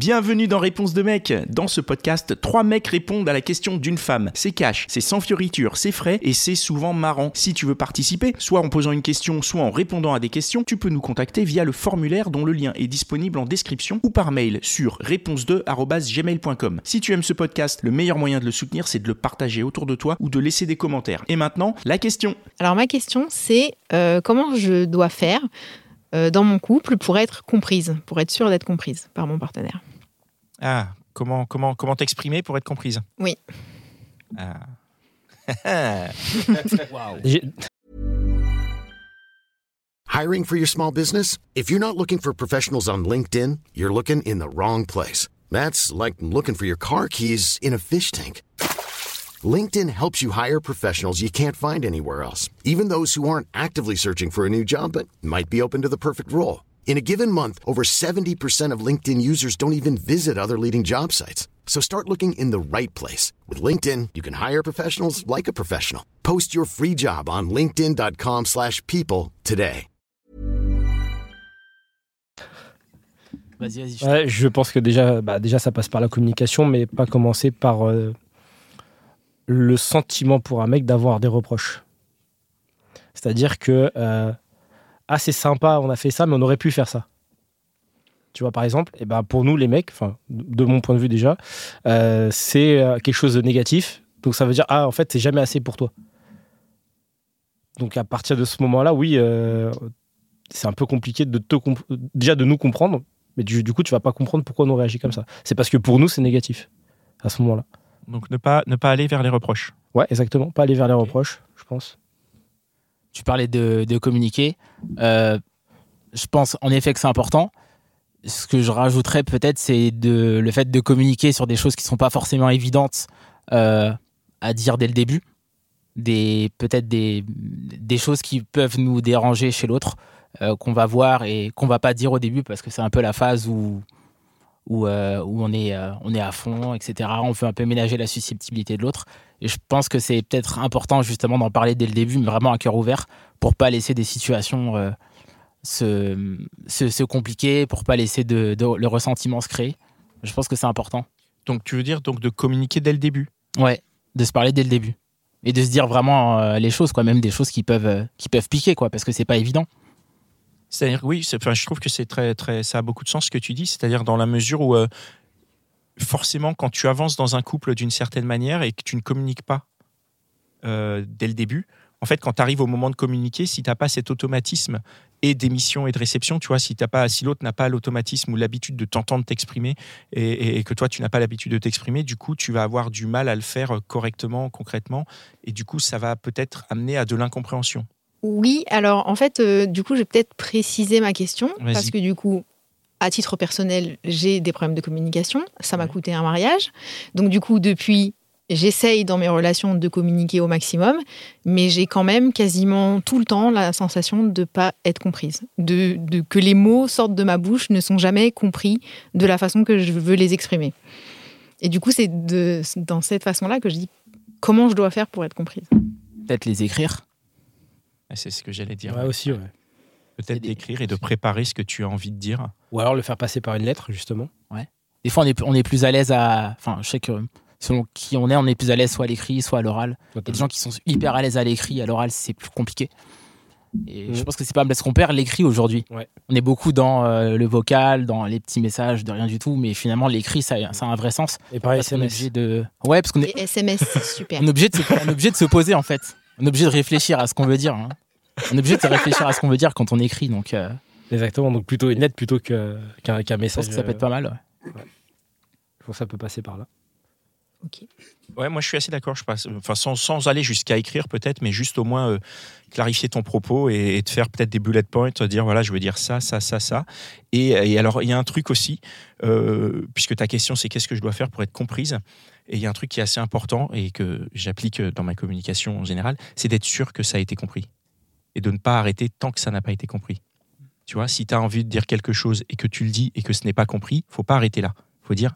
Bienvenue dans Réponse de mec. Dans ce podcast, trois mecs répondent à la question d'une femme. C'est cash, c'est sans fioriture, c'est frais et c'est souvent marrant. Si tu veux participer, soit en posant une question, soit en répondant à des questions, tu peux nous contacter via le formulaire dont le lien est disponible en description ou par mail sur réponse2@gmail.com. Si tu aimes ce podcast, le meilleur moyen de le soutenir, c'est de le partager autour de toi ou de laisser des commentaires. Et maintenant, la question. Alors ma question, c'est euh, comment je dois faire euh, dans mon couple pour être comprise, pour être sûre d'être comprise par mon partenaire? Ah, comment comment comment t'exprimer pour être comprise Oui. Ah. Hiring for your small business? If you're not looking for professionals on LinkedIn, you're looking in the wrong place. That's like looking for your car keys in a fish tank. LinkedIn helps you hire professionals you can't find anywhere else, even those who aren't actively searching for a new job but might be open to the perfect role. In a given month, over 70% of LinkedIn users don't even visit other leading job sites. So start looking in the right place. With LinkedIn, you can hire professionals like a professional. Post your free job on linkedin.com slash people today. Vas-y, vas-y. Ouais, je pense que déjà, bah, déjà, ça passe par la communication, mais pas commencer par euh, le sentiment pour un mec d'avoir des reproches. C'est-à-dire que, euh, ah, c'est sympa, on a fait ça, mais on aurait pu faire ça. Tu vois, par exemple, et ben pour nous, les mecs, enfin, de mon point de vue déjà, euh, c'est euh, quelque chose de négatif. Donc ça veut dire, ah, en fait, c'est jamais assez pour toi. Donc à partir de ce moment-là, oui, euh, c'est un peu compliqué de te déjà de nous comprendre, mais du, du coup, tu vas pas comprendre pourquoi on réagit comme ça. C'est parce que pour nous, c'est négatif à ce moment-là. Donc ne pas ne pas aller vers les reproches. Ouais, exactement. Pas aller vers les reproches, je pense. Tu parlais de, communiquer. Euh, je pense en effet que c'est important. Ce que je rajouterais peut-être, c'est le fait de communiquer sur des choses qui ne sont pas forcément évidentes euh, à dire dès le début. Peut-être des, choses qui peuvent nous déranger chez l'autre, euh, qu'on va voir et qu'on va pas dire au début parce que c'est un peu la phase où, où, euh, où on, est, euh, on est à fond, etc. On veut un peu ménager la susceptibilité de l'autre. Et je pense que c'est peut-être important justement d'en parler dès le début, mais vraiment à cœur ouvert, pour pas laisser des situations euh, se, se, se compliquer, pour pas laisser de, de- le ressentiment se créer. Je pense que c'est important. Donc tu veux dire donc de communiquer dès le début? Ouais, de se parler dès le début. Et de se dire vraiment les choses, quoi, même des choses qui peuvent, qui peuvent piquer, quoi, parce que c'est pas évident. C'est-à-dire oui, enfin, je trouve que c'est très très ça a beaucoup de sens ce que tu dis, c'est-à-dire dans la mesure où euh, forcément quand tu avances dans un couple d'une certaine manière et que tu ne communiques pas euh, dès le début, en fait quand tu arrives au moment de communiquer, si tu n'as pas cet automatisme et d'émission et de réception, tu vois, si t'as pas si l'autre n'a pas l'automatisme ou l'habitude de t'entendre t'exprimer et, que toi tu n'as pas l'habitude de t'exprimer, du coup tu vas avoir du mal à le faire correctement, concrètement, et du coup ça va peut-être amener à de l'incompréhension. Oui, alors en fait, euh, du coup, je vais peut-être préciser ma question parce que du coup, à titre personnel, j'ai des problèmes de communication. Ça m'a Ouais. coûté un mariage. Donc du coup, depuis, j'essaye dans mes relations de communiquer au maximum, mais j'ai quand même quasiment tout le temps la sensation de pas être comprise, de, de- que les mots sortent de ma bouche ne sont jamais compris de la façon que je veux les exprimer. Et du coup, c'est dans cette façon-là que je dis comment je dois faire pour être comprise. Peut-être les écrire. Et C'est ce que j'allais dire. Ouais, aussi, ouais. Peut-être d'écrire et de préparer ce que tu as envie de dire. Ou alors le faire passer par une lettre, justement. Des fois, on est, on est plus à l'aise à. Enfin, je sais que selon qui on est, on est plus à l'aise soit à l'écrit, soit à l'oral. Il y a des gens qui sont hyper à l'aise à l'écrit, à l'oral, c'est plus compliqué. Et je Mhm. pense que c'est pas parce qu'on perd l'écrit aujourd'hui. Ouais. On est beaucoup dans euh, le vocal, dans les petits messages de rien du tout, mais finalement, l'écrit, ça, ça a un vrai sens. Et par Parce qu'on est SMS. obligé de. Ouais, parce qu'on est, Et SMS, c'est super. on est obligé de se, on est obligé de se poser, en fait. On est obligé de réfléchir à ce qu'on veut dire. hein. On est obligé de réfléchir à ce qu'on veut dire quand on écrit, donc euh, Exactement, donc plutôt une lettre plutôt qu'un message. pense que ça peut être pas mal. ouais. Je pense que ça peut passer par là. Ouais, moi je suis assez d'accord. Je passe, enfin sans, aller jusqu'à écrire peut-être, mais juste au moins euh, clarifier ton propos et, et te faire peut-être des bullet points, dire voilà je veux dire ça, ça, ça, ça. Et, alors il y a un truc aussi, euh, puisque ta question c'est qu'est-ce que je dois faire pour être comprise? Et il y a un truc qui est assez important et que j'applique dans ma communication en général, c'est d'être sûr que ça a été compris et de ne pas arrêter tant que ça n'a pas été compris. Tu vois, si tu as envie de dire quelque chose et que tu le dis et que ce n'est pas compris, faut pas arrêter là. faut dire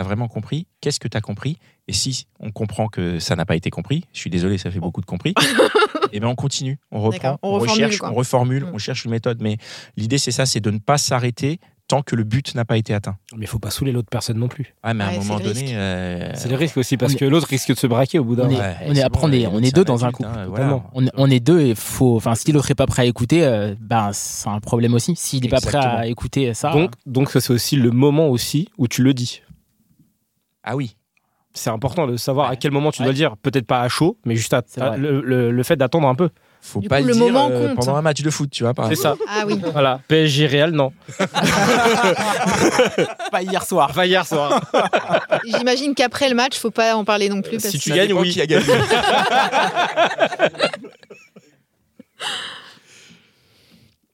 tu as vraiment compris Qu'est-ce que tu as compris? Et si on comprend que ça n'a pas été compris, je suis désolé, ça fait beaucoup de compris, et bien on continue, on reprend, on on, reformule, recherche, quoi. on reformule, Mm. on cherche une méthode. Mais l'idée, c'est ça, c'est de ne pas s'arrêter tant que le but n'a pas été atteint. Mais il faut pas saouler l'autre personne non plus. Ouais, mais à Ouais, un c'est moment le risque. donné. euh, C'est le risque aussi parce est- que l'autre risque de se braquer au bout d'un On est- moment. ouais, on est- après, bon, on est- on est c'est deux dans un couple, hein, voilà. On, est- on est deux et faut. Enfin, si l'autre est pas prêt à écouter, euh, ben c'est un problème aussi. S'il est pas prêt à écouter ça. Donc, donc ça, c'est aussi le moment aussi où tu le dis. Ah oui. C'est important de savoir Ouais. à quel moment tu Ouais. dois le dire. Peut-être pas à chaud, mais juste à, le, le- le fait d'attendre un peu. Faut Du pas coup, le, le dire moment euh, compte. pendant un match de foot, tu vois. Par C'est exemple. ça. Ah oui. Voilà. PSG Real, non. pas hier soir. Enfin, hier soir. J'imagine qu'après le match, faut pas en parler non plus. Parce Si tu gagnes, oui. qui a gagné.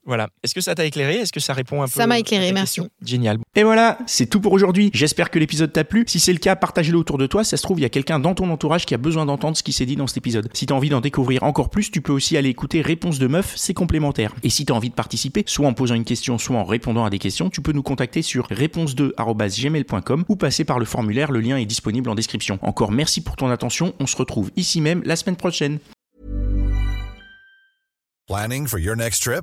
Voilà. Est-ce que ça t'a éclairé? Est-ce que ça répond un peu Ça m'a éclairé, à merci. question? Génial. Et voilà, c'est tout pour aujourd'hui. J'espère que l'épisode t'a plu. Si c'est le cas, partage-le autour de toi. Ça se trouve, il y a quelqu'un dans ton entourage qui a besoin d'entendre ce qui s'est dit dans cet épisode. Si t'as envie d'en découvrir encore plus, tu peux aussi aller écouter Réponse de Meuf, c'est complémentaire. Et si t'as envie de participer, soit en posant une question, soit en répondant à des questions, tu peux nous contacter sur réponse2@gmail.com ou passer par le formulaire. Le lien est disponible en description. Encore merci pour ton attention. On se retrouve ici même la semaine prochaine. Planning for your next trip?